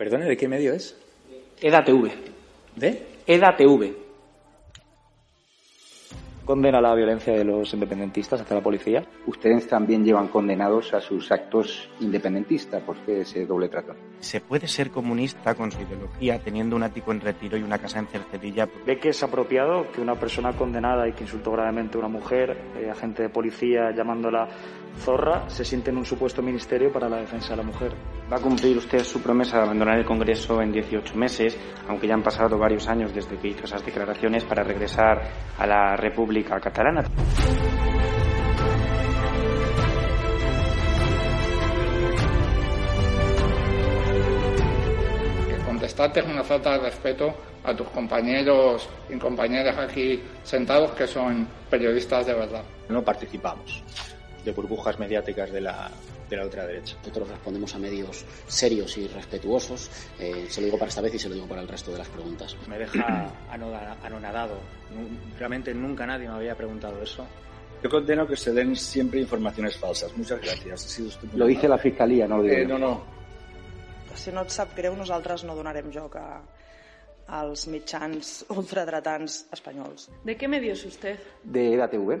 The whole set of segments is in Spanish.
Perdone, ¿de qué medio es? EDATV. ¿De? EDATV. Condena la violencia de los independentistas hacia la policía. Ustedes también llevan condenados a sus actos independentistas. ¿Por qué ese doble trato? ¿Se puede ser comunista con su ideología teniendo un ático en retiro y una casa en Cercedilla? ¿Ve que es apropiado que una persona condenada y que insultó gravemente a una mujer, eh, agente de policía llamándola zorra, se siente en un supuesto ministerio para la defensa de la mujer? Va a cumplir usted su promesa de abandonar el Congreso en 18 meses, aunque ya han pasado varios años desde que hizo esas declaraciones para regresar a la República Catalana. Contestarte es una falta de respeto a tus compañeros y compañeras aquí sentados que son periodistas de verdad. No participamos de burbujas mediáticas de la, de la ultraderecha. Nosotros respondemos a medios serios y respetuosos. Eh, se lo digo para esta vez y se lo digo para el resto de las preguntas. Me deja anonadado. Realmente nunca nadie me había preguntado eso. Yo condeno que se den siempre informaciones falsas. Muchas gracias. Lo dice la Fiscalía, no lo digo eh, No, no. Si no et sap greu, nosaltres no donarem joc a, als mitjans ultradretans espanyols. ¿De qué medio es usted? De EDATV.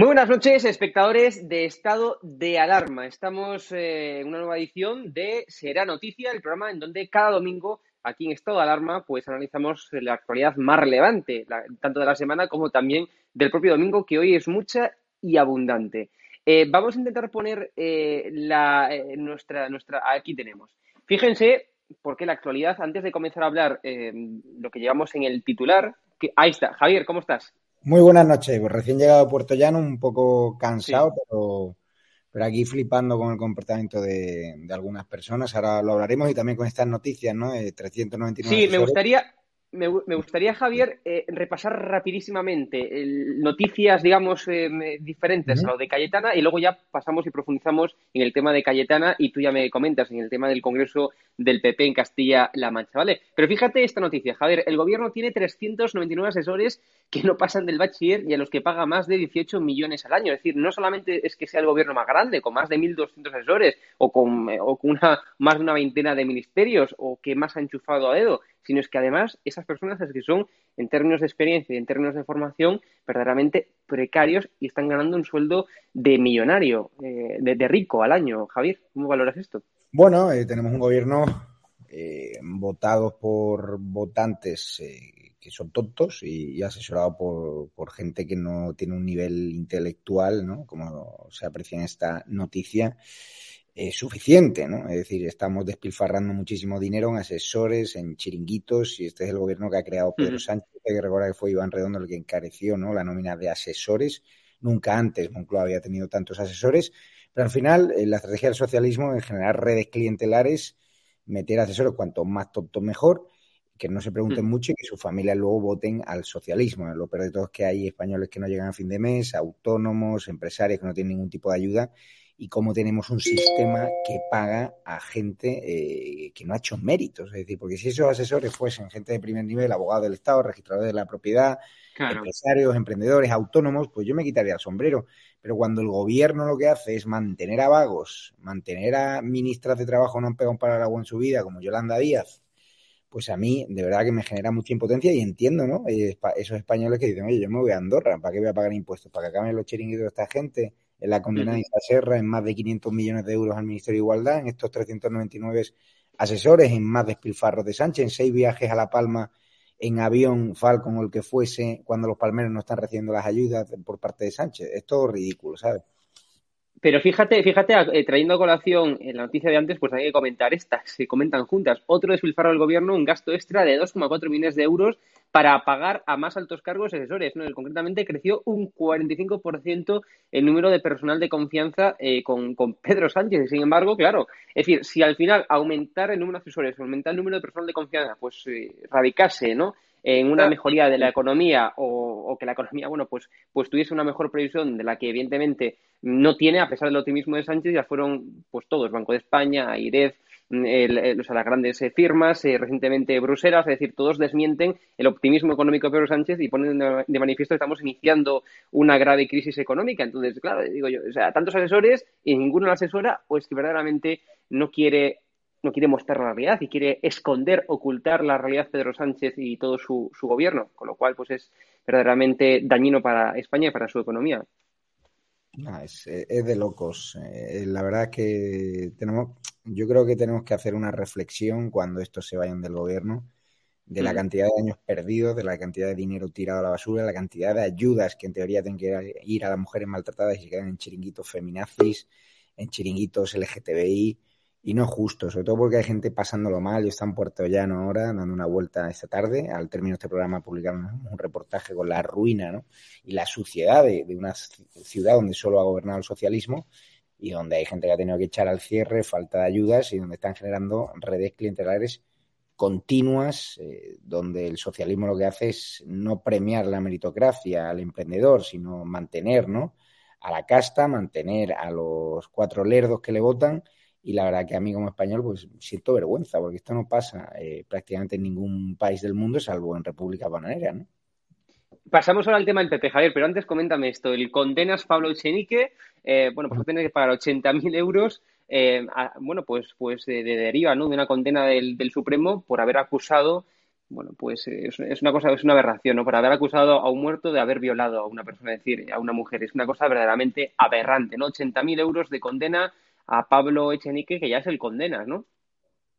Muy buenas noches, espectadores de Estado de Alarma. Estamos eh, en una nueva edición de Será Noticia, el programa en donde cada domingo, aquí en Estado de Alarma, pues analizamos la actualidad más relevante, la- tanto de la semana como también del propio domingo, que hoy es mucha y abundante. Eh, vamos a intentar poner eh, la, eh, nuestra, nuestra. Aquí tenemos. Fíjense, porque la actualidad, antes de comenzar a hablar eh, lo que llevamos en el titular, que, ahí está. Javier, ¿cómo estás? Muy buenas noches. Pues recién llegado a Puerto Llano, un poco cansado, pero, pero aquí flipando con el comportamiento de, de algunas personas. Ahora lo hablaremos y también con estas noticias, ¿no? Eh, 399 Sí, me gustaría, me, gu- me gustaría, Javier, eh, repasar rapidísimamente el- noticias, digamos, eh, diferentes a lo de Cayetana y luego ya pasamos y profundizamos en el tema de Cayetana y tú ya me comentas en el tema del Congreso del PP en Castilla-La Mancha, ¿vale? Pero fíjate esta noticia, Javier, el gobierno tiene 399 asesores que no pasan del bachiller y a los que paga más de 18 millones al año. Es decir, no solamente es que sea el gobierno más grande, con más de 1.200 asesores o con, eh, o con una, más de una veintena de ministerios o que más ha enchufado a dedo, sino es que además esas personas es que son, en términos de experiencia y en términos de formación, verdaderamente precarios y están ganando un sueldo de millonario, eh, de, rico al año. Javier, ¿cómo valoras esto? Bueno, eh, tenemos un gobierno eh, votado por votantes eh, que son tontos y, y asesorado por, por gente que no tiene un nivel intelectual, ¿no? Como se aprecia en esta noticia, eh, suficiente, ¿no? Es decir, estamos despilfarrando muchísimo dinero en asesores, en chiringuitos, y este es el gobierno que ha creado Pedro. Sánchez, hay que recordar que fue Iván Redondo el que encareció, ¿no? La nómina de asesores. Nunca antes Moncloa había tenido tantos asesores, pero al final eh, la estrategia del socialismo es generar redes clientelares, meter asesores cuanto más tontos mejor, que no se pregunten mucho y que sus familias luego voten al socialismo. Lo peor de todo es que hay españoles que no llegan a fin de mes, autónomos, empresarios que no tienen ningún tipo de ayuda y cómo tenemos un sistema que paga a gente eh, que no ha hecho méritos. Es decir, porque si esos asesores fuesen gente de primer nivel, abogados del Estado, registradores de la propiedad, Claro. empresarios, emprendedores, autónomos, pues yo me quitaría el sombrero. Pero cuando el gobierno lo que hace es mantener a vagos, mantener a ministras de trabajo no han pegado un palo al agua en su vida, como Yolanda Díaz, pues a mí de verdad que me genera mucha impotencia y entiendo, ¿no? Eh, esos españoles que dicen, oye, yo me voy a Andorra, ¿para qué voy a pagar impuestos? ¿Para que acaben los chiringuitos de esta gente? En la condenada Ujú. Isa Serra, en más de 500 millones de euros al Ministerio de Igualdad, en estos 399 asesores, en más despilfarros de Sánchez, en seis viajes a La Palma en avión, Falcon o el que fuese, cuando los palmeros no están recibiendo las ayudas por parte de Sánchez. Es todo ridículo, ¿sabes? Pero fíjate, fíjate, eh, trayendo a colación en la noticia de antes, pues hay que comentar estas, se comentan juntas. Otro despilfarro del gobierno, un gasto extra de 2,4 millones de euros para pagar a más altos cargos asesores. ¿no? Concretamente creció un 45% el número de personal de confianza eh, con, Pedro Sánchez. Sin embargo, claro, es decir, si al final aumentar el número de asesores, aumentar el número de personal de confianza, pues eh, radicase, ¿no? En una mejoría de la economía o, que la economía, bueno, pues, pues tuviese una mejor previsión de la que evidentemente no tiene, a pesar del optimismo de Sánchez, ya fueron pues todos, Banco de España, AIREF, o sea, las grandes eh, firmas, eh, recientemente Bruselas, es decir, todos desmienten el optimismo económico de Pedro Sánchez y ponen de manifiesto que estamos iniciando una grave crisis económica. Entonces, claro, digo yo, o sea, tantos asesores y ninguno la asesora, pues que verdaderamente no quiere no quiere mostrar la realidad y quiere esconder, ocultar la realidad Pedro Sánchez y todo su, su gobierno, con lo cual pues es verdaderamente dañino para España y para su economía. es, de locos. Eh, la verdad es que tenemos, yo creo que tenemos que hacer una reflexión cuando estos se vayan del gobierno, de la mm. cantidad de años perdidos, de la cantidad de dinero tirado a la basura, la cantidad de ayudas que en teoría tienen que ir a las mujeres maltratadas y se quedan en chiringuitos feminazis, en chiringuitos LGTBI y no justo, sobre todo porque hay gente pasándolo mal. Yo está en Puerto Llano ahora, dando una vuelta esta tarde. Al término de este programa publicaron un reportaje con la ruina ¿no? y la suciedad de, una ciudad donde solo ha gobernado el socialismo y donde hay gente que ha tenido que echar al cierre, falta de ayudas y donde están generando redes clientelares continuas, eh, donde el socialismo lo que hace es no premiar la meritocracia al emprendedor, sino mantener ¿no? a la casta, mantener a los cuatro lerdos que le votan y la verdad que a mí como español pues siento vergüenza porque esto no pasa eh, prácticamente en ningún país del mundo salvo en República Bananera, ¿no? Pasamos ahora al tema del PP, Javier, pero antes coméntame esto. El condenas Pablo Echenique, eh, bueno, pues tiene que pagar 80.000 euros, eh, bueno, pues, pues de, deriva, ¿no? De una condena del, del, Supremo por haber acusado, bueno, pues es, es, una cosa, es una aberración, ¿no? Por haber acusado a un muerto de haber violado a una persona, es decir, a una mujer. Es una cosa verdaderamente aberrante, ¿no? 80.000 euros de condena a Pablo Echenique, que ya es el condenas, ¿no?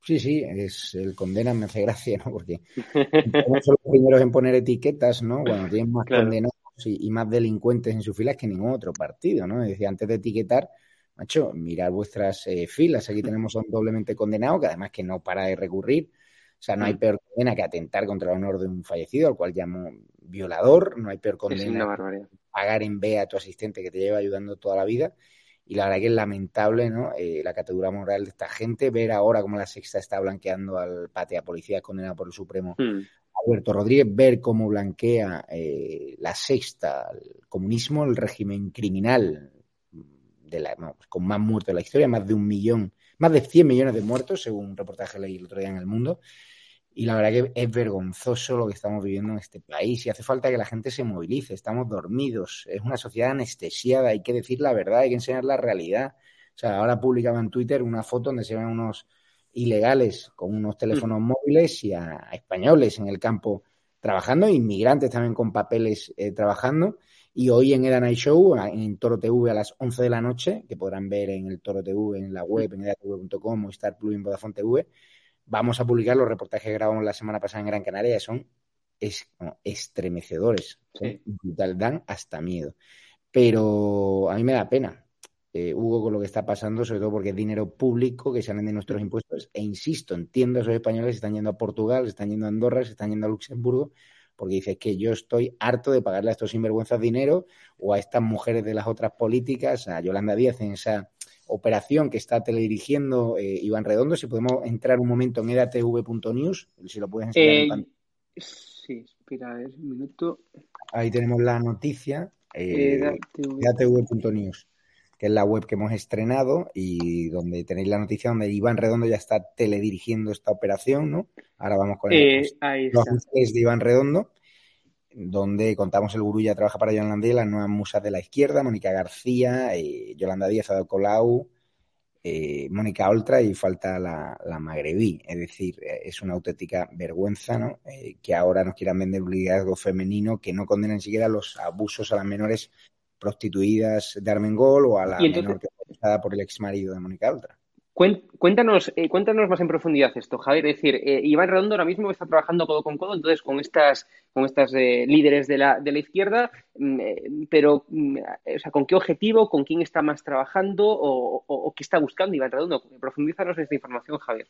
Sí, sí, es el condenas me hace gracia, ¿no? Porque son los primeros en poner etiquetas, ¿no? Bueno, tienen más condenados y, más delincuentes en sus filas que ningún otro partido, ¿no? Es decir, antes de etiquetar, macho, mirar vuestras eh, filas. Aquí tenemos a un doblemente condenado que además que no para de recurrir. O sea, no hay mm. peor condena que atentar contra el honor de un fallecido, al cual llamo violador. No hay peor condena que pagar en B a tu asistente que te lleva ayudando toda la vida y la verdad que es lamentable ¿no? Eh, la categoría moral de esta gente, ver ahora cómo la sexta está blanqueando al patea policía condenado por el Supremo hmm. Alberto Rodríguez, ver cómo blanquea eh, la sexta, el comunismo, el régimen criminal de la, con más muertos de la historia, más de un millón, más de 100 millones de muertos, según un reportaje leí el otro día en El Mundo, y la verdad que es vergonzoso lo que estamos viviendo en este país y hace falta que la gente se movilice. Estamos dormidos. Es una sociedad anestesiada. Hay que decir la verdad, hay que enseñar la realidad. O sea, ahora publicaba en Twitter una foto donde se ven unos ilegales con unos teléfonos mm. móviles y a, españoles en el campo trabajando, inmigrantes también con papeles eh, trabajando. Y hoy en Eda Night Show, en Toro TV a las 11 de la noche, que podrán ver en el Toro TV, en la web, en edatv.com o Star Plus en Vodafone TV, vamos a publicar los reportajes que grabamos la semana pasada en Gran Canaria, son es, estremecedores, dan hasta miedo. Pero a mí me da pena, eh, Hugo, con lo que está pasando, sobre todo porque es dinero público que salen de nuestros impuestos. E insisto, entiendo a esos españoles que están yendo a Portugal, se están yendo a Andorra, se están yendo a Luxemburgo, porque dice que yo estoy harto de pagarle a estos sinvergüenzas dinero o a estas mujeres de las otras políticas, a Yolanda Díaz en esa operación que está teledirigiendo eh, Iván Redondo. Si podemos entrar un momento en edatv.news, si lo puedes enseñar. Eh, sí, espera un minuto. Ahí tenemos la noticia. Eh, edatv.news, que es la web que hemos estrenado y donde tenéis la noticia donde Iván Redondo ya está teledirigiendo esta operación, ¿no? Ahora vamos con el, eh, los de Iván Redondo donde contamos el gurú ya trabaja para Yolanda Díaz, las nuevas musas de la izquierda, Mónica García, eh, Yolanda Díaz, Ado Colau, eh, Mónica Oltra y falta la, la, magrebí. Es decir, eh, es una auténtica vergüenza ¿no? que ahora nos quieran vender un liderazgo femenino que no condena ni siquiera los abusos a las menores prostituidas de Armengol o a la menor que fue por el ex marido de Mónica Oltra. Cuéntanos, eh, cuéntanos más en profundidad esto, Javier. Es decir, eh, Iván Redondo ahora mismo está trabajando codo con codo, entonces con estas, con estas eh, líderes de la, de la izquierda, mm, pero, mm, o sea, ¿con qué objetivo? ¿Con quién está más trabajando? ¿O, o qué está buscando Iván Redondo? Profundízanos esta información, Javier.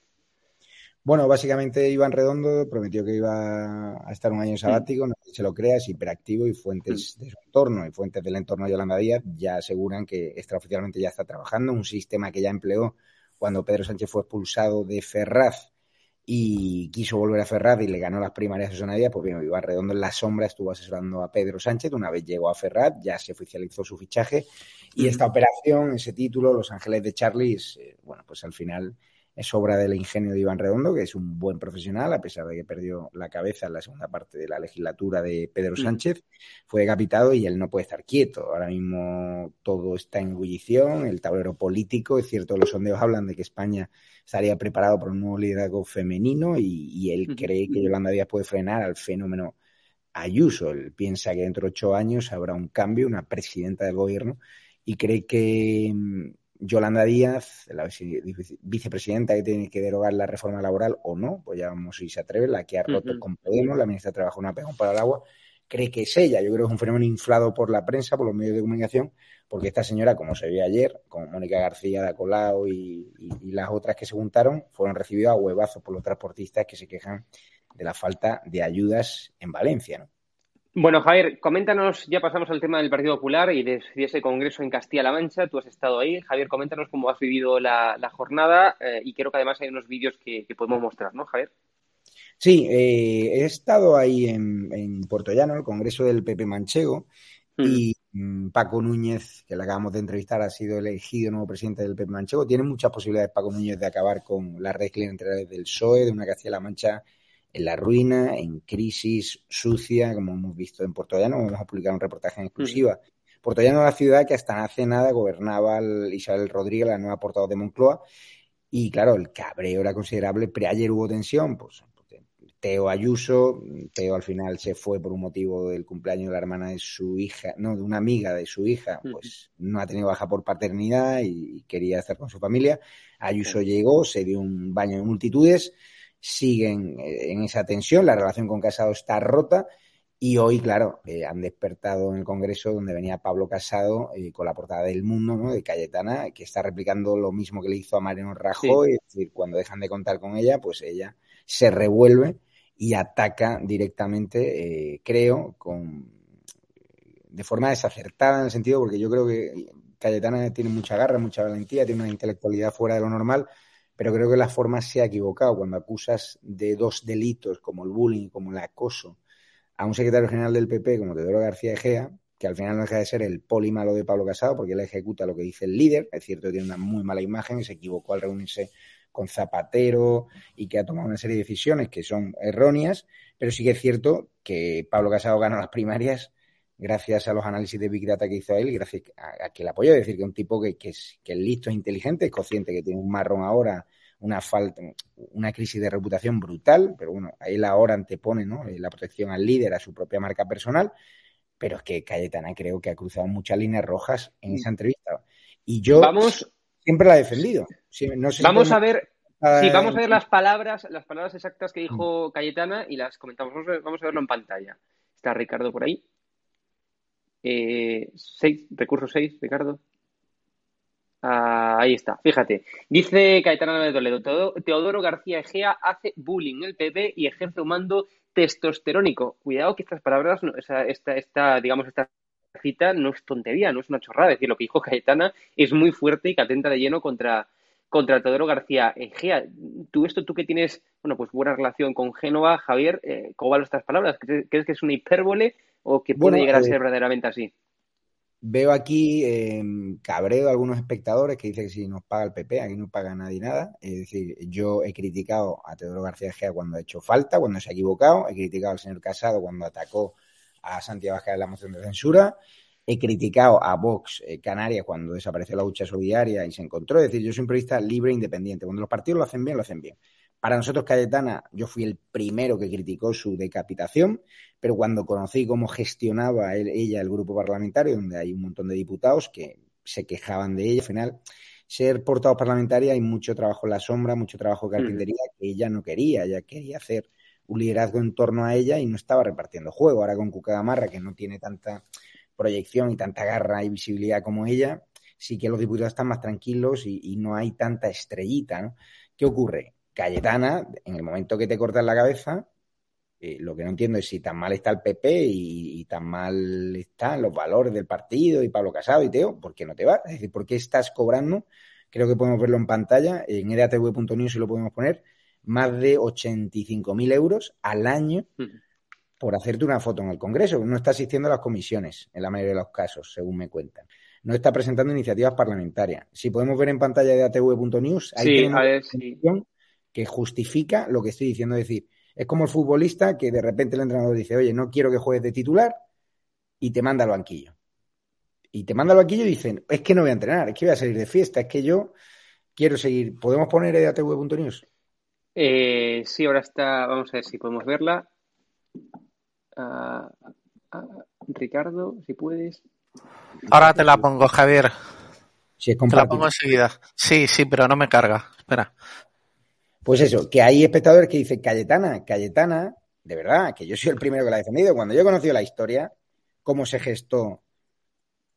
Bueno, básicamente Iván Redondo prometió que iba a estar un año sabático, no se lo crea, es hiperactivo y fuentes de su entorno y fuentes del entorno de Yolanda Díaz ya aseguran que extraoficialmente ya está trabajando, un sistema que ya empleó cuando Pedro Sánchez fue expulsado de Ferraz y quiso volver a Ferraz y le ganó las primarias a Susana Díaz, pues bien, Iván Redondo en la sombra estuvo asesorando a Pedro Sánchez, una vez llegó a Ferraz ya se oficializó su fichaje. Y esta operación, ese título, Los Ángeles de Charlie, eh, bueno, pues al final es obra del ingenio de Iván Redondo, que es un buen profesional, a pesar de que perdió la cabeza en la segunda parte de la legislatura de Pedro mm. Sánchez. Fue decapitado y él no puede estar quieto. Ahora mismo todo está en ebullición, el tablero político. Es cierto, los sondeos hablan de que España estaría preparado para un nuevo liderazgo femenino y, él cree que Yolanda Díaz puede frenar al fenómeno Ayuso. Él piensa que dentro de ocho años habrá un cambio, una presidenta del gobierno y cree que mm, Yolanda Díaz, la vicepresidenta que tiene que derogar la reforma laboral o no, pues ya vamos si se atreve, la que ha roto con Podemos, la ministra de Trabajo una pegón para el agua, cree que es ella. Yo creo que es un fenómeno inflado por la prensa, por los medios de comunicación, porque esta señora, como se vio ayer, con Mónica García de Acolao y, y, las otras que se juntaron, fueron recibidos a huevazos por los transportistas que se quejan de la falta de ayudas en Valencia. ¿no? Bueno, Javier, coméntanos, ya pasamos al tema del Partido Popular y de, ese congreso en Castilla-La Mancha. Tú has estado ahí. Javier, coméntanos cómo has vivido la, jornada eh, y creo que además hay unos vídeos que, podemos mostrar, ¿no, Javier? Sí, eh, he estado ahí en, en Puerto Llano, el congreso del PP Manchego, mm. y mm, Paco Núñez, que le acabamos de entrevistar, ha sido elegido nuevo presidente del PP Manchego. Tiene muchas posibilidades Paco Núñez de acabar con la red clientelar del PSOE, de una Castilla-La Mancha en la ruina, en crisis, sucia, como hemos visto en Puerto Llano, vamos a publicar un reportaje en exclusiva. Puerto Llano es la ciudad que hasta hace nada gobernaba Isabel Rodríguez, la nueva portavoz de Moncloa, y claro, el cabreo era considerable, pero ayer hubo tensión, pues Teo Ayuso, Teo al final se fue por un motivo del cumpleaños de la hermana de su hija, no, de una amiga de su hija, pues no ha tenido baja por paternidad y quería estar con su familia. Ayuso llegó, se dio un baño de multitudes, siguen eh, en esa tensión, la relación con Casado está rota y hoy, claro, eh, han despertado en el Congreso donde venía Pablo Casado eh, con la portada del Mundo, ¿no? De Cayetana, que está replicando lo mismo que le hizo a Mariano Rajoy, es decir, cuando dejan de contar con ella, pues ella se revuelve y ataca directamente, creo, con de forma desacertada en el sentido, porque yo creo que Cayetana tiene mucha garra, mucha valentía, tiene una intelectualidad fuera de lo normal, pero creo que la forma se ha equivocado. Cuando acusas de dos delitos como el bullying, como el acoso, a un secretario general del PP como Teodoro García Egea, que al final no deja de ser el poli malo de Pablo Casado, porque él ejecuta lo que dice el líder, es cierto que tiene una muy mala imagen y se equivocó al reunirse con Zapatero y que ha tomado una serie de decisiones que son erróneas, pero sí que es cierto que Pablo Casado ganó las primarias gracias a los análisis de Big Data que hizo él y gracias a, que le apoyó. Es decir, que un tipo que, que, es, que es listo, es inteligente, es consciente que tiene un marrón ahora, una falta, una crisis de reputación brutal, pero bueno, ahí la ahora antepone ¿no? Eh, la protección al líder, a su propia marca personal, pero es que Cayetana creo que ha cruzado muchas líneas rojas en esa entrevista. Y yo vamos, siempre la he defendido. vamos a ver. Sí, vamos a ver las palabras, las palabras exactas que dijo mm. Cayetana y las comentamos. vamos a verlo en pantalla. Está Ricardo por ahí. Eh, seis, recurso 6, Ricardo. Ah, ahí está, fíjate. Dice Caetano de Toledo, Teodoro García Egea hace bullying en el PP y ejerce un mando testosterónico. Cuidado que estas palabras, esta, esta, digamos, esta cita no es tontería, no es una chorrada. Es decir, lo que dijo Caetana es muy fuerte y que atenta de lleno contra, contra Teodoro García Egea. Tú esto, tú que tienes, bueno, pues buena relación con Génova, Javier, eh, ¿cómo van estas palabras? ¿Crees que es una hipérbole o que puede llegar a ser eh, verdaderamente así? Veo aquí eh, cabreo de algunos espectadores que dicen que si nos paga el PP, aquí no paga nadie nada. Es decir, yo he criticado a Teodoro García Gea cuando ha hecho falta, cuando se ha equivocado, he criticado al señor Casado cuando atacó a Santiago Vázquez en la moción de censura, he criticado a Vox eh, Canarias cuando desapareció la lucha solidaria y se encontró. Es decir, yo soy un periodista libre e independiente. Cuando los partidos lo hacen bien, lo hacen bien. Para nosotros, Cayetana, yo fui el primero que criticó su decapitación, pero cuando conocí cómo gestionaba ella el grupo parlamentario, donde hay un montón de diputados que se quejaban de ella, al final ser portavoz parlamentaria hay mucho trabajo en la sombra, mucho trabajo de carpintería que ella no quería, ella quería hacer un liderazgo en torno a ella y no estaba repartiendo juego. Ahora con Cuca Gamarra, que no tiene tanta proyección y tanta garra y visibilidad como ella, sí que los diputados están más tranquilos y, y no hay tanta estrellita, ¿no? ¿Qué ocurre? Cayetana, en el momento que te cortas la cabeza, eh, lo que no entiendo es si tan mal está el PP y, y, tan mal están los valores del partido y Pablo Casado y Teo, ¿por qué no te vas? Es decir, ¿por qué estás cobrando? Creo que podemos verlo en pantalla, en edatv.news si lo podemos poner, más de 85.000 euros al año por hacerte una foto en el Congreso. No está asistiendo a las comisiones, en la mayoría de los casos, según me cuentan. No está presentando iniciativas parlamentarias. Si podemos ver en pantalla de atv.news, ahí Sí, tenemos a ver, una sí. Que justifica lo que estoy diciendo. Es decir, es como el futbolista que de repente el entrenador dice, oye, no quiero que juegues de titular y te manda al banquillo. Y te manda al banquillo y dicen, es que no voy a entrenar, es que voy a salir de fiesta, es que yo quiero seguir. ¿Podemos poner edatv.news? Eh, sí, ahora está, vamos a ver si podemos verla. Ah, ah, Ricardo, si puedes. Ahora te la pongo, Javier. Si es Te la pongo enseguida. Sí, sí, pero no me carga. Espera. Pues eso, que hay espectadores que dicen, Cayetana, Cayetana, de verdad, que yo soy el primero que la ha defendido. Cuando yo he conocido la historia, cómo se gestó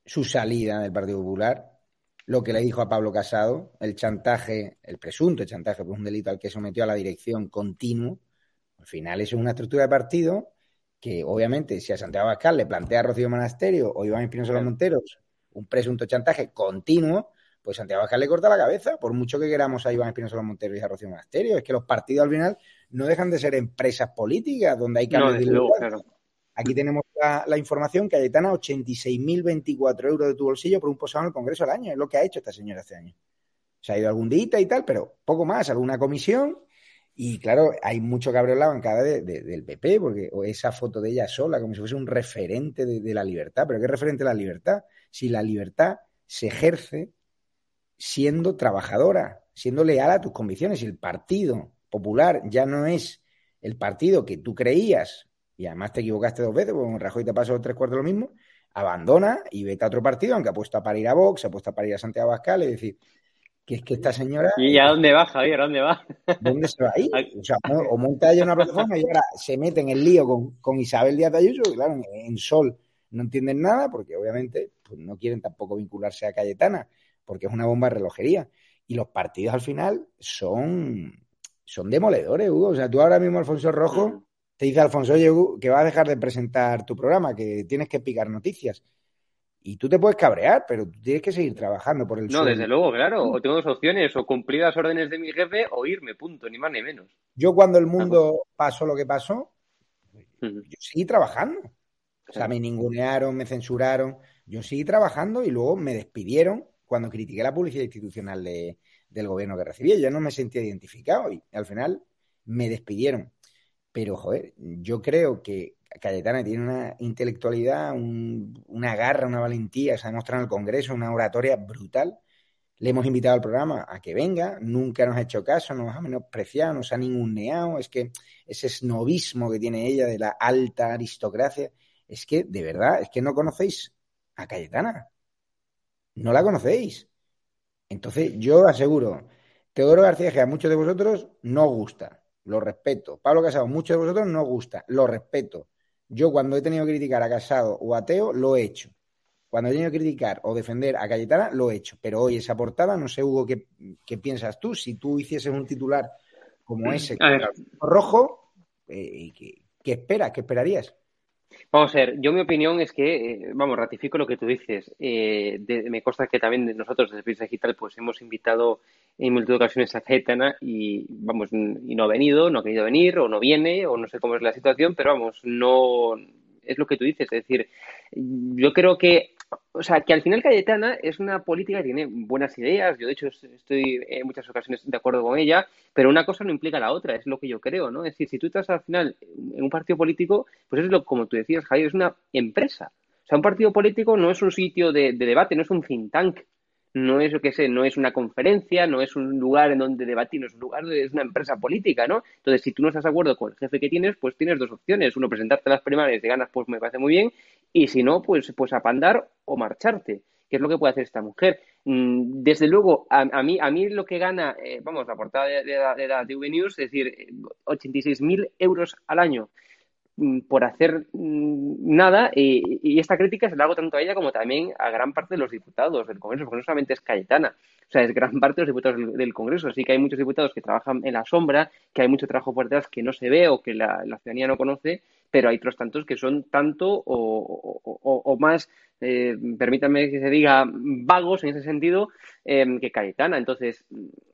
su salida del Partido Popular, lo que le dijo a Pablo Casado, el chantaje, el presunto chantaje por un delito al que sometió a la dirección continuo, al final eso es una estructura de partido que obviamente si a Santiago Abascal le plantea a Rocío Monasterio o Iván Espinosa Los Monteros un presunto chantaje continuo, pues Santiago Abascal le corta la cabeza, por mucho que queramos a Iván Espinosa Los Monteros y a Rocío Monasterio. Es que los partidos al final no dejan de ser empresas políticas donde hay No, cambios desde de luego, claro. Aquí tenemos la, la información que Cayetana 86.024 euros de tu bolsillo por un posado en el Congreso al año. Es lo que ha hecho esta señora este año. Se ha ido algún día y tal, pero poco más, alguna comisión. Y claro, hay mucho cabreo en la bancada de- de- del PP, porque o esa foto de ella sola, como si fuese un referente de, de la libertad. ¿Pero qué referente de la libertad? Si la libertad se ejerce siendo trabajadora, siendo leal a tus convicciones. El Partido Popular ya no es el partido que tú creías, y además te equivocaste dos veces, porque con Rajoy te pasó tres cuartos lo mismo, abandona y vete a otro partido, aunque apuesta para ir a Vox, apuesta para ir a Santiago Abascal, es decir, que es que esta señora, ¿Y a dónde va, Javier? ¿A dónde va? ¿dónde se va a ir? O sea, o monta ella una plataforma y ahora se mete en el lío con, con Isabel Díaz de Ayuso, que claro, en, en Sol no entienden nada, porque obviamente pues, no quieren tampoco vincularse a Cayetana, porque es una bomba de relojería. Y los partidos al final son, son demoledores, Hugo. O sea, tú ahora mismo, Alfonso Rojo, te dice Alfonso, oye, Hugo, que vas a dejar de presentar tu programa, que tienes que picar noticias. Y tú te puedes cabrear, pero tú tienes que seguir trabajando por el No, desde luego, claro. O tengo dos opciones, o cumplir las órdenes de mi jefe o irme, punto, ni más ni menos. Yo cuando el mundo pasó lo que pasó, yo seguí trabajando. O sea, me ningunearon, me censuraron. Yo seguí trabajando y luego me despidieron cuando critiqué la publicidad institucional de- del gobierno que recibía. Yo no me sentía identificado y al final me despidieron. Pero, joder, yo creo que Cayetana tiene una intelectualidad, un- una garra, una valentía, se ha demostrado en el Congreso, una oratoria brutal. Le hemos invitado al programa a que venga, nunca nos ha hecho caso, nos ha menospreciado, nos ha ninguneado. Es que ese snobismo que tiene ella de la alta aristocracia, es que, de verdad, es que no conocéis a Cayetana. No la conocéis. Entonces, yo aseguro, Teodoro García que a muchos de vosotros no gusta, lo respeto. Pablo Casado, muchos de vosotros no gusta, lo respeto. Yo cuando he tenido que criticar a Casado o a Teo, lo he hecho. Cuando he tenido que criticar o defender a Cayetana, lo he hecho. Pero hoy esa portada, no sé, Hugo, qué, qué piensas tú. Si tú hicieses un titular como ese, rojo, eh, ¿qué, qué esperas? ¿Qué esperarías? Vamos a ver, yo mi opinión es que, eh, vamos, ratifico lo que tú dices. Eh, de- me consta que también nosotros desde Prensa Digital pues hemos invitado en multitud de ocasiones a Cayetana y, vamos, y no ha venido, no ha querido venir o no viene o no sé cómo es la situación, pero vamos, no es lo que tú dices. Es decir, yo creo que, o sea, que al final Cayetana es una política que tiene buenas ideas. Yo, de hecho, es- estoy en muchas ocasiones de acuerdo con ella, pero una cosa no implica la otra, es lo que yo creo, ¿no? Es decir, si tú estás al final en un partido político, pues es lo, como tú decías, Javier, es una empresa. O sea, un partido político no es un sitio de, de debate, no es un think tank, no es, lo que sé, no es una conferencia, no es un lugar en donde debatir, no es un lugar, es una empresa política, ¿no? Entonces, si tú no estás de acuerdo con el jefe que tienes, pues tienes dos opciones. Uno, presentarte a las primarias y ganas, pues me parece muy bien, y si no, pues, pues apandar o marcharte. qué es lo que puede hacer esta mujer. Mm, desde luego, a, a mí, a mí lo que gana, eh, vamos, la portada de, de, de la TV News, es decir, 86.000 euros al año por hacer mm, nada y, esta crítica se la hago tanto a ella como también a gran parte de los diputados del Congreso, porque no solamente es Cayetana, o sea, es gran parte de los diputados del, Congreso. Sí que hay muchos diputados que trabajan en la sombra, que hay mucho trabajo por detrás que no se ve o que la, ciudadanía no conoce, pero hay otros tantos que son tanto o, más, eh, permítanme que se diga, vagos en ese sentido eh, que Cayetana. Entonces,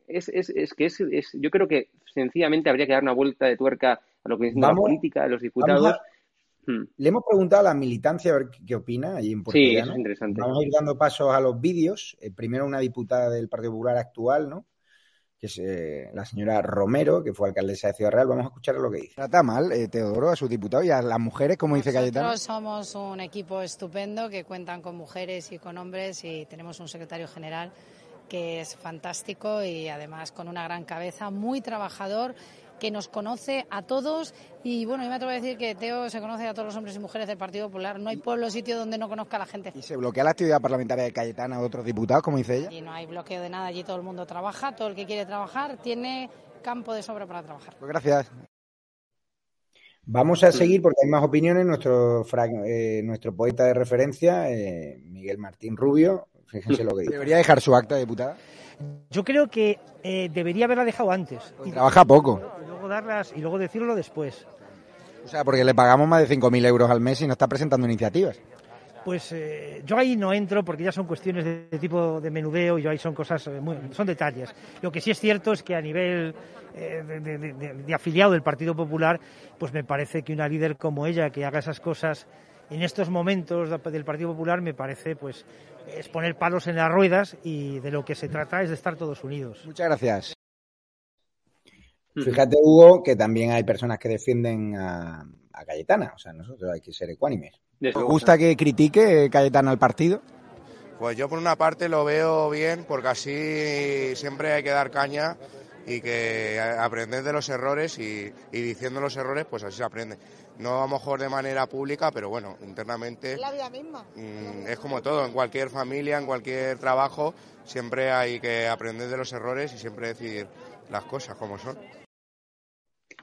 es, es, es que es, es- yo creo que sencillamente habría que dar una vuelta de tuerca a lo que es la política de los diputados. a- Hmm. Le hemos preguntado a la militancia a ver qué, qué opina allí en Puerto Sí, eso es interesante. Vamos a ir dando pasos a los vídeos. Eh, primero una diputada del Partido Popular actual, ¿no? Que es eh, la señora Romero, que fue alcaldesa de Ciudad Real. Vamos a escuchar lo que dice. Trata mal, eh, Teodoro, a sus diputados y a las mujeres, como dice Cayetano. Nosotros somos un equipo estupendo que cuentan con mujeres y con hombres y tenemos un secretario general que es fantástico y además con una gran cabeza, muy trabajador, que nos conoce a todos y bueno, yo me atrevo a decir que Teo se conoce a todos los hombres y mujeres del Partido Popular. No hay pueblo o sitio donde no conozca a la gente. Y se bloquea la actividad parlamentaria de Cayetana a otros diputados, como dice ella. Y no hay bloqueo de nada, allí todo el mundo trabaja, todo el que quiere trabajar tiene campo de sobra para trabajar. Pues gracias. Vamos a seguir porque hay más opiniones. Nuestro, eh, nuestro poeta de referencia, eh, Miguel Martín Rubio, fíjense lo que dice. Debería dejar su acta de diputada. Yo creo que eh, debería haberla dejado antes. Y, Trabaja poco. Darlas y luego decirlo después. O sea, porque le pagamos más de 5.000 euros al mes y no está presentando iniciativas. Pues eh, yo ahí no entro porque ya son cuestiones de, de tipo de menudeo y yo ahí son cosas, eh, muy- son detalles. Lo que sí es cierto es que a nivel eh, de, de- de- afiliado del Partido Popular, pues me parece que una líder como ella que haga esas cosas en estos momentos de- del Partido Popular me parece pues es poner palos en las ruedas y de lo que se trata es de estar todos unidos. Muchas gracias. Fíjate, Hugo, que también hay personas que defienden a, a Cayetana. O sea, nosotros hay que ser ecuánimes. ¿Os gusta que critique Cayetana al partido? Pues yo por una parte lo veo bien porque así siempre hay que dar caña y que aprender de los errores y, y diciendo los errores pues así se aprende. No a lo mejor de manera pública, pero bueno, internamente La vida misma. mm, es como todo, en cualquier familia, en cualquier trabajo, siempre hay que aprender de los errores y siempre decir las cosas como son.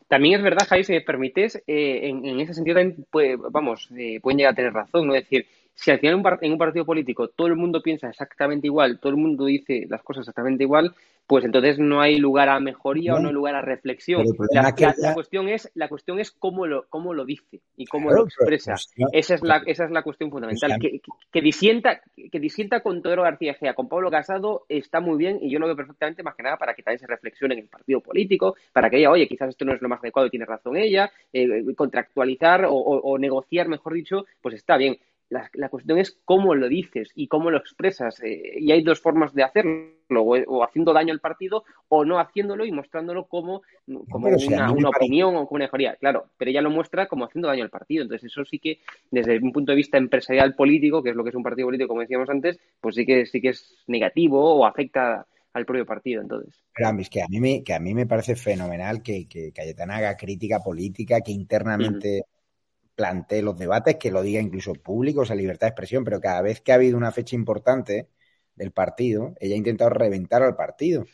También es verdad, Javi, si me permites, eh, en, ese sentido también, pues, vamos, eh, pueden llegar a tener razón, ¿no? Es decir, si al final en un, par- en un partido político todo el mundo piensa exactamente igual, todo el mundo dice las cosas exactamente igual, pues entonces no hay lugar a mejoría o No. hay lugar a reflexión. La, cuestión es, la cuestión es cómo lo, cómo lo dice y cómo Claro, lo expresa. pues esa, es la, esa es la cuestión fundamental. Pues que, disienta, que disienta con Teodoro García Gea, con Pablo Casado, está muy bien y yo lo veo perfectamente más que nada para que también se reflexione en el partido político, para que ella, oye, quizás esto no es lo más adecuado y tiene razón ella, eh, contractualizar o, o- o negociar, mejor dicho, pues está bien. La, la cuestión es cómo lo dices y cómo lo expresas. eh, y hay dos formas de hacerlo, o, o haciendo daño al partido o no haciéndolo y mostrándolo como, si una, opinión o como una mejoría. Claro, pero ella lo muestra como haciendo daño al partido. Entonces eso sí que, desde un punto de vista empresarial político, que es lo que es un partido político, como decíamos antes, pues sí que, sí que es negativo o afecta al propio partido. Entonces. Pero a mí, es que a mí me, que a mí me parece fenomenal que, que Cayetana haga crítica política, que internamente plantee los debates, que lo diga incluso público, o sea, libertad de expresión, pero cada vez que ha habido una fecha importante del partido, ella ha intentado reventar al partido.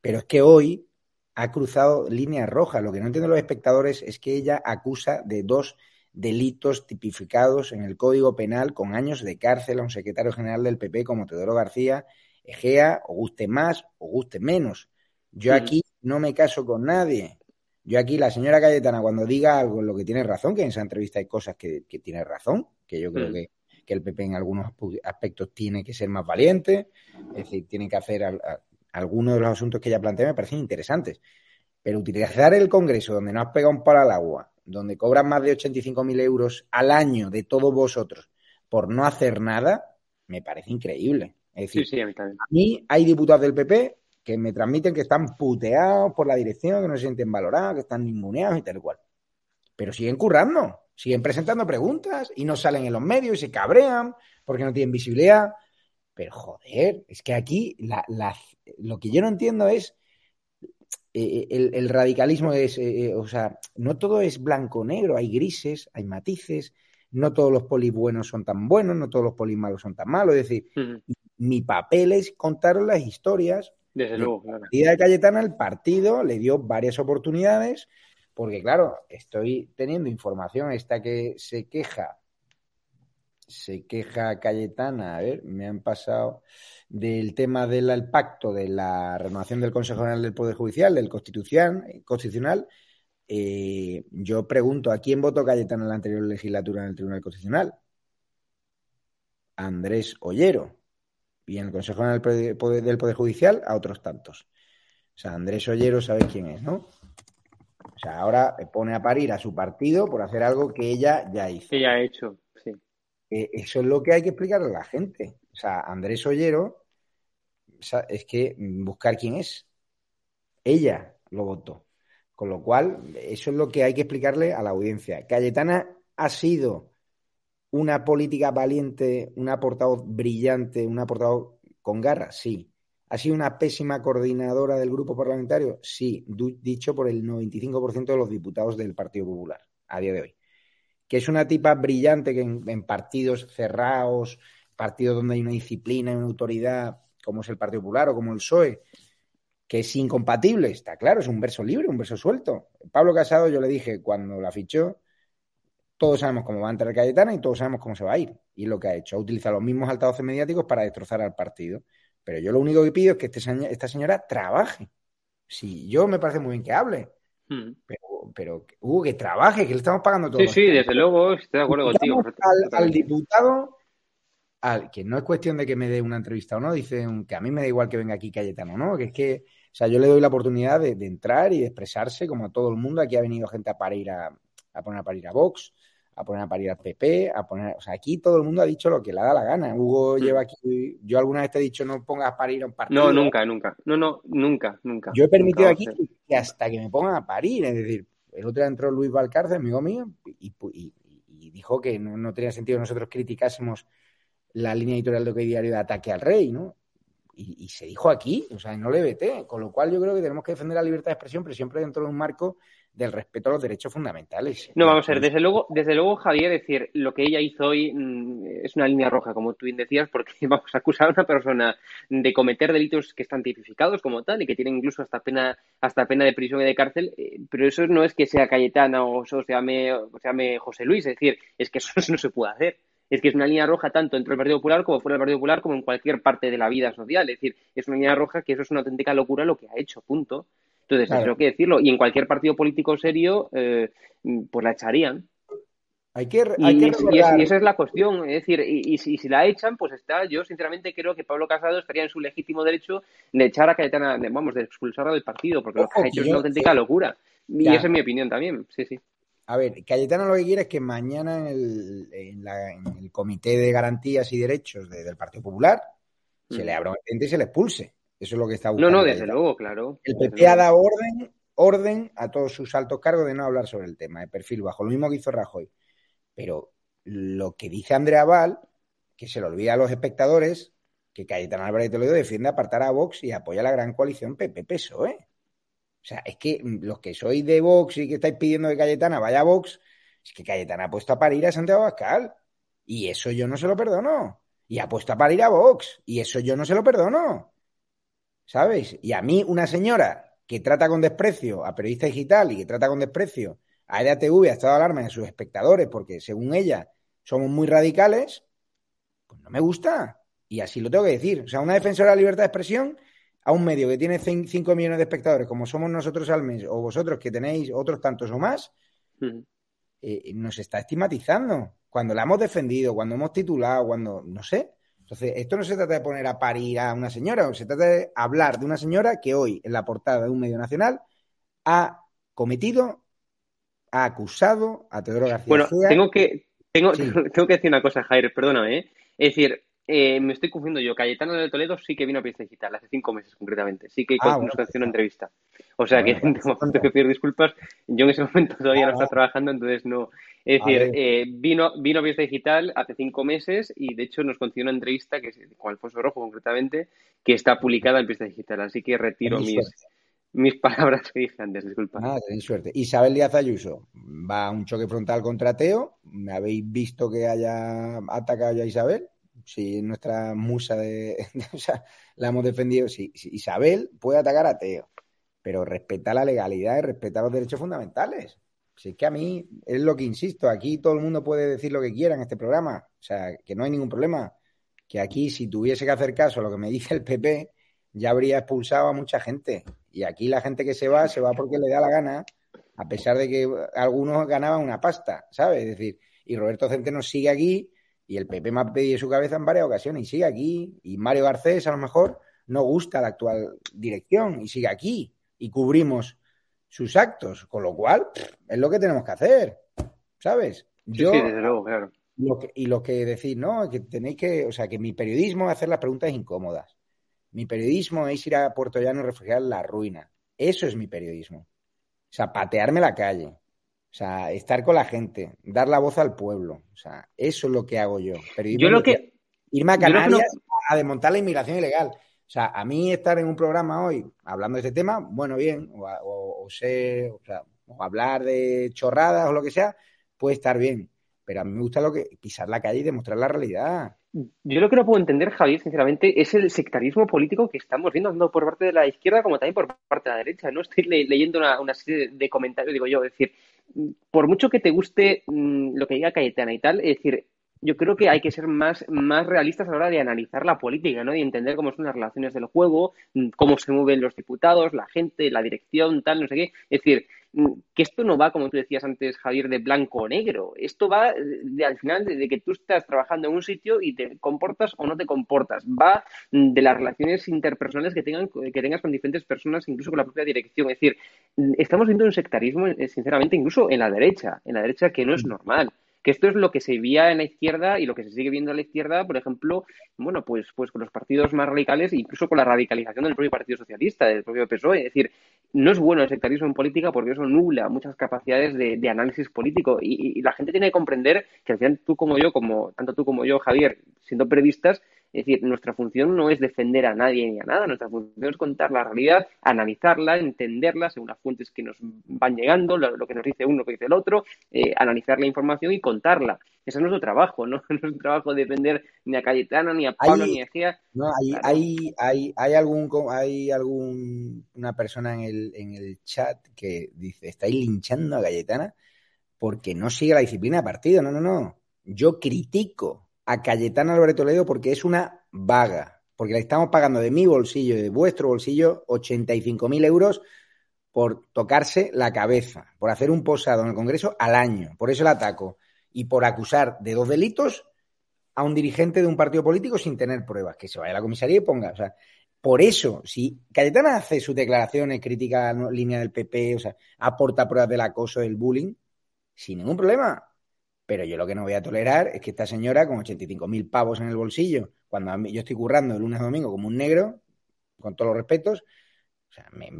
Pero es que hoy ha cruzado líneas rojas. Lo que no entienden los espectadores es que ella acusa de dos delitos tipificados en el Código Penal con años de cárcel a un secretario general del PP como Teodoro García Egea, o guste más o guste menos. Yo aquí no me caso con nadie. Yo aquí, la señora Cayetana, cuando diga algo en lo que tiene razón, que en esa entrevista hay cosas que, que tiene razón, que yo creo Mm. que, que el PP en algunos aspectos tiene que ser más valiente, es decir, tiene que hacer al- algunos de los asuntos que ella plantea me parecen interesantes. Pero utilizar el Congreso, donde no has pegado un palo al agua, donde cobran más de 85.000 euros al año de todos vosotros por no hacer nada, me parece increíble. Es decir, Sí, sí, a mí a mí hay diputados del PP que me transmiten que están puteados por la dirección, que no se sienten valorados, que están ninguneados y tal cual. Pero siguen currando, siguen presentando preguntas y no salen en los medios y se cabrean porque no tienen visibilidad. Pero joder, es que aquí la- la- lo que yo no entiendo es eh, el, el radicalismo es, eh, eh, o sea, no todo es blanco-negro, hay grises, hay matices. no todos los polis buenos son tan buenos, no todos los polis malos son tan malos. Es decir, mi papel es contaros las historias. Desde luego, claro. La partida de Cayetana, el partido le dio varias oportunidades, porque claro, estoy teniendo información esta que se queja, se queja Cayetana, a ver, me han pasado del tema del el pacto de la renovación del Consejo General del Poder Judicial, del Constitución, Constitucional. Eh, yo pregunto, ¿a quién votó Cayetana en la anterior legislatura en el Tribunal Constitucional? Andrés Ollero. Y en el Consejo del Poder, del Poder Judicial a otros tantos. O sea, Andrés Ollero, ¿sabes quién es, no? O sea, ahora pone a parir a su partido por hacer algo que ella ya hizo. Ya ha hecho, sí. Eh, eso es lo que hay que explicarle a la gente. O sea, Andrés Ollero, o sea, es que buscar quién es. Ella lo votó. Con lo cual, eso es lo que hay que explicarle a la audiencia. Cayetana ha sido una política valiente, una portavoz brillante, una portavoz con garra, sí. ¿Ha sido una pésima coordinadora del grupo parlamentario? Sí, dicho por el 95% de los diputados del Partido Popular a día de hoy. Que es una tipa brillante que en, en partidos cerrados, partidos donde hay una disciplina y una autoridad, como es el Partido Popular o como el PSOE, que es incompatible, está claro, es un verso libre, un verso suelto. Pablo Casado, yo le dije cuando la fichó, todos sabemos cómo va a entrar Cayetana y todos sabemos cómo se va a ir. Y lo que ha hecho, ha utilizado los mismos altavoces mediáticos para destrozar al partido. Pero yo lo único que pido es que este esta señora trabaje. Si yo me parece muy bien que hable, Mm. pero, pero que trabaje, que le estamos pagando todo. Sí, sí, desde luego, estoy de acuerdo contigo. Al, al diputado, al, que no es cuestión de que me dé una entrevista o no, dice que a mí me da igual que venga aquí Cayetano, ¿no? Que es que, o sea, yo le doy la oportunidad de, de entrar y de expresarse como a todo el mundo. Aquí ha venido gente a parir a, a poner a parir a Vox, a poner a parir al PP, a poner, o sea, aquí todo el mundo ha dicho lo que le da la gana. Hugo lleva aquí, yo alguna vez te he dicho no pongas a parir a un partido. No, nunca, nunca. No, no, nunca, nunca. Yo he permitido Nunca aquí que hasta que me pongan a parir, es decir, el otro día entró Luis Valcárcel, amigo mío, y, y- y dijo que no, no tenía sentido que nosotros criticásemos la línea editorial de OK Diario de ataque al rey, ¿no? Y, y se dijo aquí, o sea, no le vete, con lo cual yo creo que tenemos que defender la libertad de expresión, pero siempre dentro de un marco del respeto a los derechos fundamentales. No, vamos a ver, desde luego, desde luego, Javier, decir, lo que ella hizo hoy mm, es una línea roja, como tú bien decías, porque vamos a acusar a una persona de cometer delitos que están tipificados como tal y que tienen incluso hasta pena, hasta pena de prisión y de cárcel, eh, pero eso no es que sea Cayetana o, se llame, o se llame José Luis, es decir, es que eso no se puede hacer. Es que es una línea roja tanto dentro del Partido Popular como fuera del Partido Popular como en cualquier parte de la vida social. Es decir, es una línea roja que eso es una auténtica locura lo que ha hecho, punto. Entonces, Claro. eso hay que decirlo. Y en cualquier partido político serio, eh, pues la echarían. Hay que, Y, hay que y es- recordar- y esa es la cuestión. Es decir, y, y si, y si la echan, pues está. Yo, sinceramente, creo que Pablo Casado estaría en su legítimo derecho de echar a Cayetana, de- vamos, de expulsarla del partido, porque lo que ha hecho que es una auténtica locura. Y Ya. esa es mi opinión también. Sí, sí. A ver, Cayetano lo que quiere es que mañana en el, en la- en el Comité de Garantías y Derechos de- del Partido Popular se Mm. le abra un expediente y se le expulse. Eso es lo que está No, buscando. no, desde Cayetano. luego, claro. El PP ha dado orden, orden a todos sus altos cargos de no hablar sobre el tema, de perfil bajo, lo mismo que hizo Rajoy. Pero lo que dice Andrea Val, que se le olvida a los espectadores, que Cayetano Álvarez Toledo defiende apartar a Vox y apoya la gran coalición PP-PSOE. O sea, es que mm, los que sois de Vox y que estáis pidiendo que Cayetana vaya a Vox, es que Cayetana ha puesto a parir a Santiago Abascal. Y eso yo no se lo perdono. Y ha puesto a parir a Vox. Y eso yo no se lo perdono. ¿Sabes? Y a mí, una señora que trata con desprecio a periodista digital y que trata con desprecio a EDATV, a Estado de Alarma y a sus espectadores, porque según ella somos muy radicales, pues no me gusta. Y así lo tengo que decir. O sea, una defensora de la libertad de expresión a un medio que tiene 5 millones de espectadores, como somos nosotros al mes, o vosotros que tenéis otros tantos o más, Mm. eh, nos está estigmatizando. Cuando la hemos defendido, cuando hemos titulado, cuando, no sé. Entonces, esto no se trata de poner a parir a una señora, se trata de hablar de una señora que hoy, en la portada de un medio nacional, ha cometido, ha acusado a Teodoro García Bueno, tengo que, tengo, Sí. tengo que decir una cosa, Jair, perdóname, ¿eh? Es decir, eh, me estoy confundiendo yo. Cayetano de Toledo sí que vino a Pista Digital, hace cinco meses concretamente. Sí que Ah, bueno, nos una entrevista. O sea Ah, que bueno, tengo, tengo que pedir disculpas. Yo en ese momento todavía no Ah, estaba trabajando, entonces no. Es A decir, eh, vino, vino a Pista Digital hace cinco meses y de hecho nos concedió una entrevista que es con Alfonso Rojo concretamente, que está publicada en Pista Digital. Así que retiro mis. suerte. mis palabras que dije antes, disculpa. Ah, tenéis suerte. Isabel Díaz Ayuso va a un choque frontal contra Teo. ¿Me habéis visto que haya atacado ya a Isabel? Si nuestra musa de, o sea, la hemos defendido. Sí, sí, Isabel puede atacar a Teo, pero respeta la legalidad y respeta los derechos fundamentales. Si es que a mí es lo que insisto, aquí todo el mundo puede decir lo que quiera en este programa, o sea, que no hay ningún problema. Que aquí, si tuviese que hacer caso a lo que me dice el PP, ya habría expulsado a mucha gente. Y aquí la gente que se va, se va porque le da la gana, a pesar de que algunos ganaban una pasta, ¿sabes? Es decir, y Roberto Centeno sigue aquí, y el PP me ha pedido su cabeza en varias ocasiones, y sigue aquí, y Mario Garcés a lo mejor no gusta la actual dirección, y sigue aquí, y cubrimos sus actos, con lo cual es lo que tenemos que hacer, ¿sabes? Yo, sí, desde luego, claro. Lo que, y lo que decir, ¿no? Que tenéis que, o sea, que mi periodismo es hacer las preguntas incómodas. Mi periodismo es ir a Puerto Llano y refugiar la ruina. Eso es mi periodismo. O sea, patearme la calle. O sea, estar con la gente, dar la voz al pueblo. O sea, eso es lo que hago yo. Periodismo yo lo que... Irme a Canarias a desmontar la inmigración ilegal. O sea, a mí estar en un programa hoy hablando de este tema, bueno, bien, o, o, o, sea, o hablar de chorradas o lo que sea, puede estar bien. Pero a mí me gusta lo que pisar la calle y demostrar la realidad. Yo lo que no puedo entender, Javier, sinceramente, es el sectarismo político que estamos viendo tanto por parte de la izquierda como también por parte de la derecha. No estoy leyendo una, una, serie de comentarios, digo yo, es decir, por mucho que te guste mmm, lo que diga Cayetana y tal, es decir, yo creo que hay que ser más, más realistas a la hora de analizar la política, ¿no? Y entender cómo son las relaciones del juego, cómo se mueven los diputados, la gente, la dirección, tal, no sé qué. Es decir, que esto no va, como tú decías antes, Javier, de blanco o negro. Esto va de, al final de, de, que tú estás trabajando en un sitio y te comportas o no te comportas. Va de las relaciones interpersonales que, tengan, que tengas con diferentes personas, incluso con la propia dirección. Es decir, estamos viendo un sectarismo, sinceramente, incluso en la derecha, en la derecha que no es normal que esto es lo que se veía en la izquierda y lo que se sigue viendo en la izquierda, por ejemplo, bueno, pues, pues con los partidos más radicales, incluso con la radicalización del propio Partido Socialista, del propio PSOE. Es decir, no es bueno el sectarismo en política porque eso nubla muchas capacidades de, análisis político y, y, la gente tiene que comprender que al tú como yo, como tanto tú como yo, Javier, siendo periodistas, es decir, nuestra función no es defender a nadie ni a nada, nuestra función es contar la realidad, analizarla, entenderla según las fuentes que nos van llegando, lo, lo que nos dice uno, lo que dice el otro, eh, analizar la información y contarla. Ese es nuestro trabajo, ¿no? No es un trabajo defender ni a Cayetana, ni a Pablo, hay, ni a Gea. No, hay, claro. hay, hay, hay, algún, hay algún, una persona en el, en el chat que dice, estáis linchando a Cayetana porque no sigue la disciplina de partido. No, no, no. Yo critico a Cayetana Álvarez Toledo porque es una vaga, porque le estamos pagando de mi bolsillo y de vuestro bolsillo 85.000 euros por tocarse la cabeza, por hacer un posado en el Congreso al año. Por eso la ataco. Y por acusar de dos delitos a un dirigente de un partido político sin tener pruebas. Que se vaya a la comisaría y ponga. O sea, por eso, si Cayetana hace sus declaraciones, critica la línea del PP, o sea, aporta pruebas del acoso, del bullying, sin ningún problema. Pero yo lo que no voy a tolerar es que esta señora, con 85.000 pavos en el bolsillo, cuando yo estoy currando el lunes a domingo como un negro, con todos los respetos, o sea, me,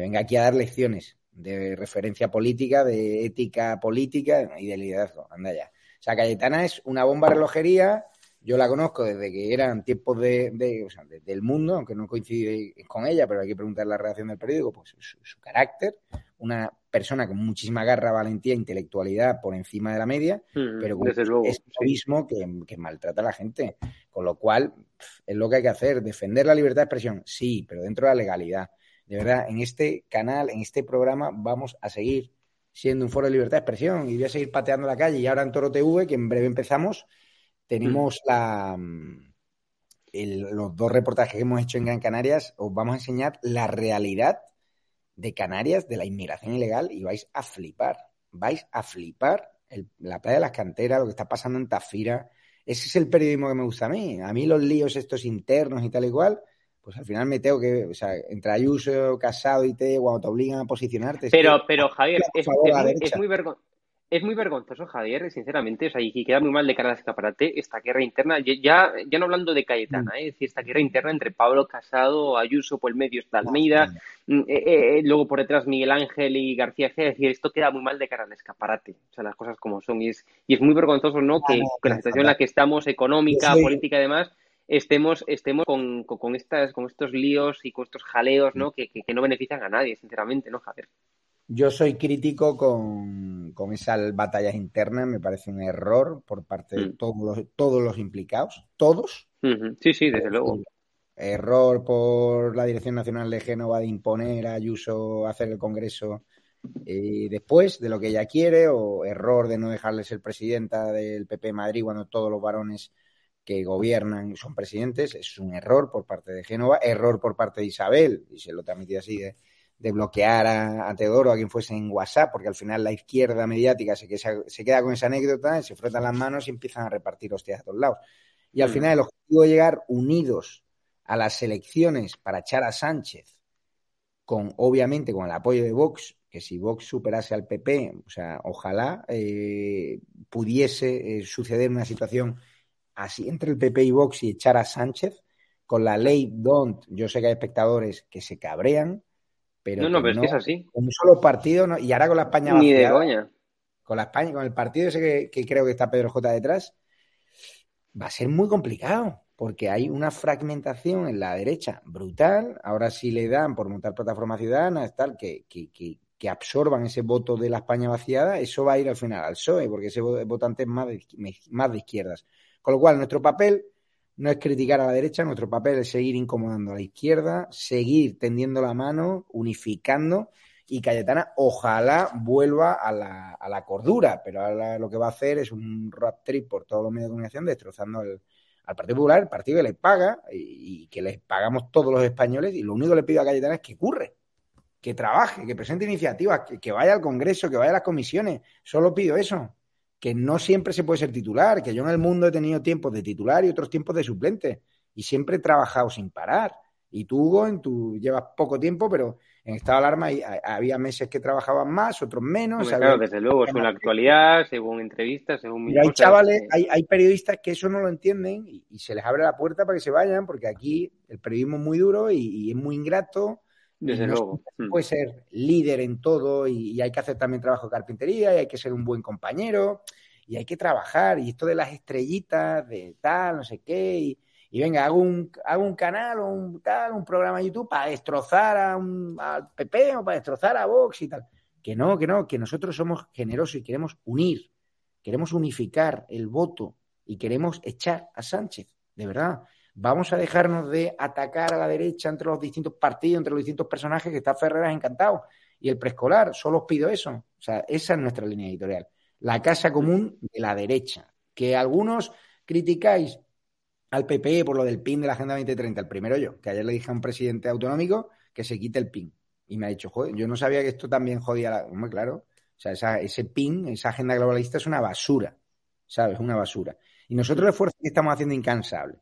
venga aquí a dar lecciones de referencia política, de ética política y de liderazgo. Anda ya. O sea, Cayetana es una bomba relojería. Yo la conozco desde que eran tiempos de, de, de, del mundo, aunque no coincide con ella, pero hay que preguntar la redacción del periódico, pues su carácter, una persona con muchísima garra, valentía, intelectualidad por encima de la media, mm, pero con luego, es mismo que, que, maltrata a la gente. Con lo cual, es lo que hay que hacer. Defender la libertad de expresión, sí, pero dentro de la legalidad. De verdad, en este canal, en este programa, vamos a seguir siendo un foro de libertad de expresión y voy a seguir pateando la calle. Y ahora en Toro TV, que en breve empezamos, tenemos mm. la, el, los dos reportajes que hemos hecho en Gran Canarias. Os vamos a enseñar la realidad de Canarias, de la inmigración ilegal, y vais a flipar. Vais a flipar el, la playa de las canteras, lo que está pasando en Tafira. Ese es el periodismo que me gusta a mí. A mí los líos estos internos y tal y cual, pues al final me tengo que, o sea, entre Ayuso, Casado y te, cuando te obligan a posicionarte. Pero, es que, pero Javier, es, muy, es, muy vergonzoso es muy vergonzoso, Javier, sinceramente, o sea, y queda muy mal de cara al escaparate esta guerra interna, ya, ya no hablando de Cayetana, ¿eh? es decir, esta guerra interna entre Pablo Casado, Ayuso, por el medio está Almeida, eh, eh, luego por detrás Miguel Ángel y García G, es decir, esto queda muy mal de cara al escaparate, o sea, las cosas como son, y es, y es muy vergonzoso, ¿no?, que, la situación en la que estamos, económica, política y demás, estemos, estemos con, con, con estas, con estos líos y con estos jaleos, ¿no? Que, que, que no benefician a nadie, sinceramente, ¿no, Javier? Yo soy crítico con, con esas batallas internas, me parece un error por parte de Mm. todos los, todos los implicados, todos. Sí, sí, desde luego. Error por la Dirección Nacional de Génova de imponer a Ayuso hacer el Congreso eh, después de lo que ella quiere, o error de no dejarle ser presidenta del PP Madrid cuando todos los varones que gobiernan son presidentes. Es un error por parte de Génova, error por parte de Isabel, y se lo transmití así, de, de bloquear a, a, Teodoro, a quien fuese en WhatsApp, porque al final la izquierda mediática se, que se, se queda con esa anécdota, se frotan las manos y empiezan a repartir hostias a todos lados. Y al final el objetivo de llegar unidos a las elecciones para echar a Sánchez, con obviamente con el apoyo de Vox, que si Vox superase al PP, o sea, ojalá eh, pudiese eh, suceder una situación así entre el PP y Vox y echar a Sánchez, con la ley DONT, yo sé que hay espectadores que se cabrean, pero no, no, pero no, es que es así. Un solo partido, no, y ahora con la España Ni de vaciada, coña. Con la España, con el partido ese que, que creo que está Pedro J detrás, va a ser muy complicado porque hay una fragmentación en la derecha brutal. Ahora sí le dan por montar plataformas ciudadanas, tal, que, que, que, que, absorban ese voto de la España vaciada, eso va a ir al final al PSOE, porque ese votante es más de, más de izquierdas. Con lo cual, nuestro papel no es criticar a la derecha, nuestro papel es seguir incomodando a la izquierda, seguir tendiendo la mano, unificando. Y Cayetana, ojalá vuelva a la, a la cordura, pero ahora lo que va a hacer es un rap trip por todos los medios de comunicación, destrozando el, al Partido Popular, el partido que les paga y, que les pagamos todos los españoles. Y lo único que le pido a Cayetana es que curre, que trabaje, que presente iniciativas, que vaya al Congreso, que vaya a las comisiones. Solo pido eso. Que no siempre se puede ser titular, que yo en el mundo he tenido tiempos de titular y otros tiempos de suplente. Y siempre he trabajado sin parar. Y tú, Hugo, en tu, llevas poco tiempo, pero en estado de alarma había meses que trabajaban más, otros menos. Claro, desde luego, según la actualidad, según entrevistas, según y hay chavales, que... hay, hay, periodistas que eso no lo entienden y, y, se les abre la puerta para que se vayan, porque aquí el periodismo es muy duro y, y es muy ingrato. Desde no luego. Se puede ser líder en todo y, y, hay que hacer también trabajo de carpintería y hay que ser un buen compañero y hay que trabajar. Y esto de las estrellitas, de tal, no sé qué, y, y venga, hago un, hago un canal o un tal, un programa de YouTube para destrozar a un, al PP o para destrozar a Vox y tal. Que no, que no, que nosotros somos generosos y queremos unir, queremos unificar el voto y queremos echar a Sánchez, de verdad. Vamos a dejarnos de atacar a la derecha entre los distintos partidos, entre los distintos personajes que está Ferreras encantado. Y el preescolar, solo os pido eso. O sea, esa es nuestra línea editorial. La casa común de la derecha. Que algunos criticáis al PP por lo del PIN de la Agenda 2030. El primero yo, que ayer le dije a un presidente autonómico que se quite el PIN. Y me ha dicho, joder, yo no sabía que esto también jodía la... Hombre, claro. O sea, esa, ese PIN, esa agenda globalista es una basura. ¿Sabes? Una basura. Y nosotros el esfuerzo que estamos haciendo incansable.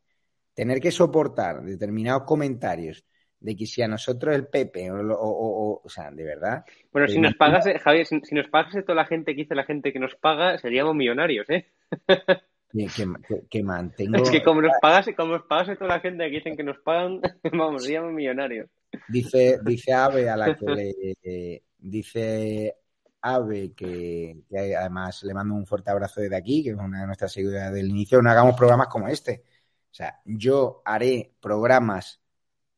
Tener que soportar determinados comentarios de que si a nosotros el PP o, o, o, o sea, de verdad. Bueno, si nos pagase, Javier, si, si nos pagase toda la gente que dice la gente que nos paga, seríamos millonarios, ¿eh? Que, que, que, mantengo. Es que como nos pagase, como nos pagase toda la gente que dicen que nos pagan, vamos, seríamos millonarios. Dice, dice Ave a la que le eh, dice Ave que, que, además le mando un fuerte abrazo desde aquí, que es una de nuestras seguidoras del inicio, no hagamos programas como este. O sea, yo haré programas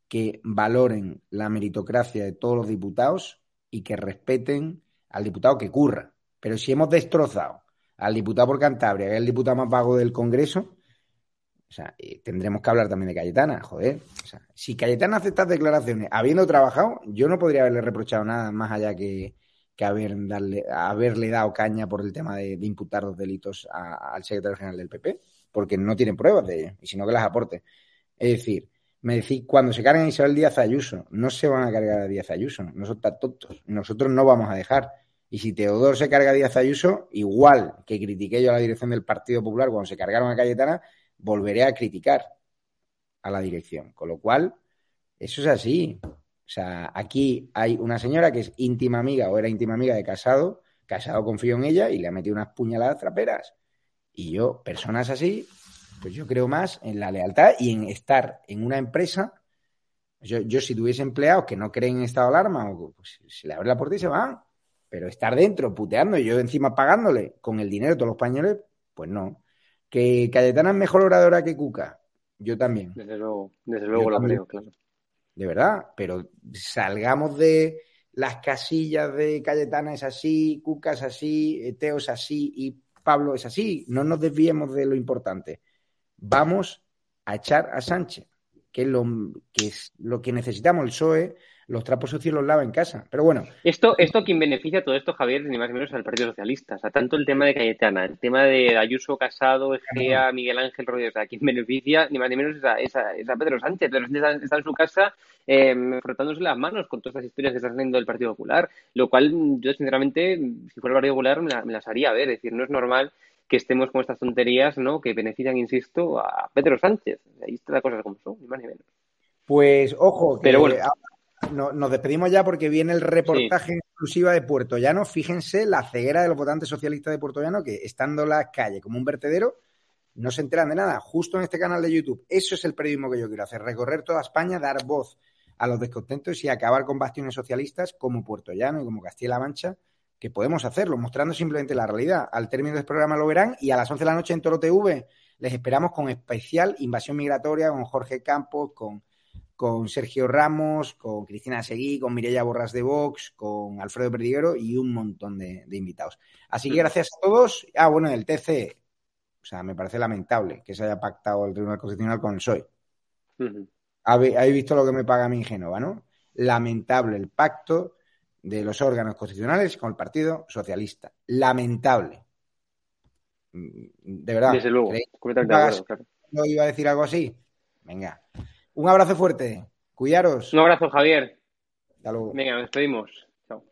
que valoren la meritocracia de todos los diputados y que respeten al diputado que curra. Pero si hemos destrozado al diputado por Cantabria, que es el diputado más vago del Congreso, o sea, eh, tendremos que hablar también de Cayetana, joder. O sea, si Cayetana hace estas declaraciones habiendo trabajado, yo no podría haberle reprochado nada más allá que, que haber, darle, haberle dado caña por el tema de, imputar los delitos al secretario general del PP, porque no tienen pruebas de ello, y sino que las aporte. Es decir, me decís, cuando se cargan a Isabel Díaz Ayuso, no se van a cargar a Díaz Ayuso, no son tan tontos, nosotros no vamos a dejar. Y si Teodoro se carga a Díaz Ayuso, igual que critiqué yo a la dirección del Partido Popular cuando se cargaron a Cayetana, volveré a criticar a la dirección. Con lo cual, eso es así. O sea, aquí hay una señora que es íntima amiga o era íntima amiga de Casado, Casado confió en ella y le ha metido unas puñaladas traperas. Y yo, personas así, pues yo creo más en la lealtad y en estar en una empresa. Yo, yo si tuviese empleados que no creen en estado de alarma, pues se le abre la puerta y se van. Pero estar dentro, puteando y yo encima pagándole con el dinero de todos los españoles, pues no. ¿Que Cayetana es mejor oradora que Cuca? Yo también. Desde luego, desde luego Yo también. creo, claro. De verdad, pero salgamos de las casillas de Cayetana es así, Cuca es así, Teo es así y Pablo es así. No nos desviemos de lo importante. Vamos a echar a Sánchez, que es lo que, es lo que necesitamos. El PSOE, los trapos sucios los lava en casa. Pero bueno, Esto, esto quien beneficia todo esto, Javier, ni más ni menos al Partido Socialista. O sea, tanto el tema de Cayetana, el tema de Ayuso, Casado, Egea, Miguel Ángel Rodríguez, o sea, quien beneficia ni más ni menos es a, es a- es a Pedro Sánchez. Pedro Sánchez está, está en su casa eh, frotándose las manos con todas estas historias que están saliendo del Partido Popular, lo cual mm, yo, sinceramente, si fuera el Partido Popular, me, la- me las haría ver. Es decir, no es normal que estemos con estas tonterías, ¿no? Que benefician, insisto, a Pedro Sánchez. Ahí está la cosa como son, ni más ni menos. pues ojo, que Pero bueno. ahora no- nos despedimos ya porque viene el reportaje en exclusiva de Puerto Llano. Fíjense la ceguera de los votantes socialistas de Puerto Llano que estando en la calle como un vertedero no se enteran de nada, justo en este canal de YouTube. Eso es el periodismo que yo quiero hacer, recorrer toda España, dar voz a los descontentos y acabar con bastiones socialistas como Puerto Llano y como Castilla-La Mancha, que podemos hacerlo, mostrando simplemente la realidad. Al término del programa lo verán y a las 11 de la noche en Toro TV les esperamos con especial invasión migratoria con Jorge Campos, con, con Sergio Ramos, con Cristina Seguí, con Mireia Borras de Vox, con Alfredo Perdiguero y un montón de, de invitados. Así que gracias a todos. Ah, bueno, el TC, o sea, me parece lamentable que se haya pactado el Tribunal Constitucional con el PSOE. Habéis visto lo que me paga mi Génova, ¿no? Lamentable el pacto de los órganos constitucionales con el Partido Socialista. Lamentable. Mm, De verdad. Desde luego, ¿creéis que completamente de Pagas acuerdo, claro. no iba a decir algo así? Venga. Un abrazo fuerte. Cuidaros. Un abrazo, Javier. Hasta luego. Venga, nos despedimos. Chao.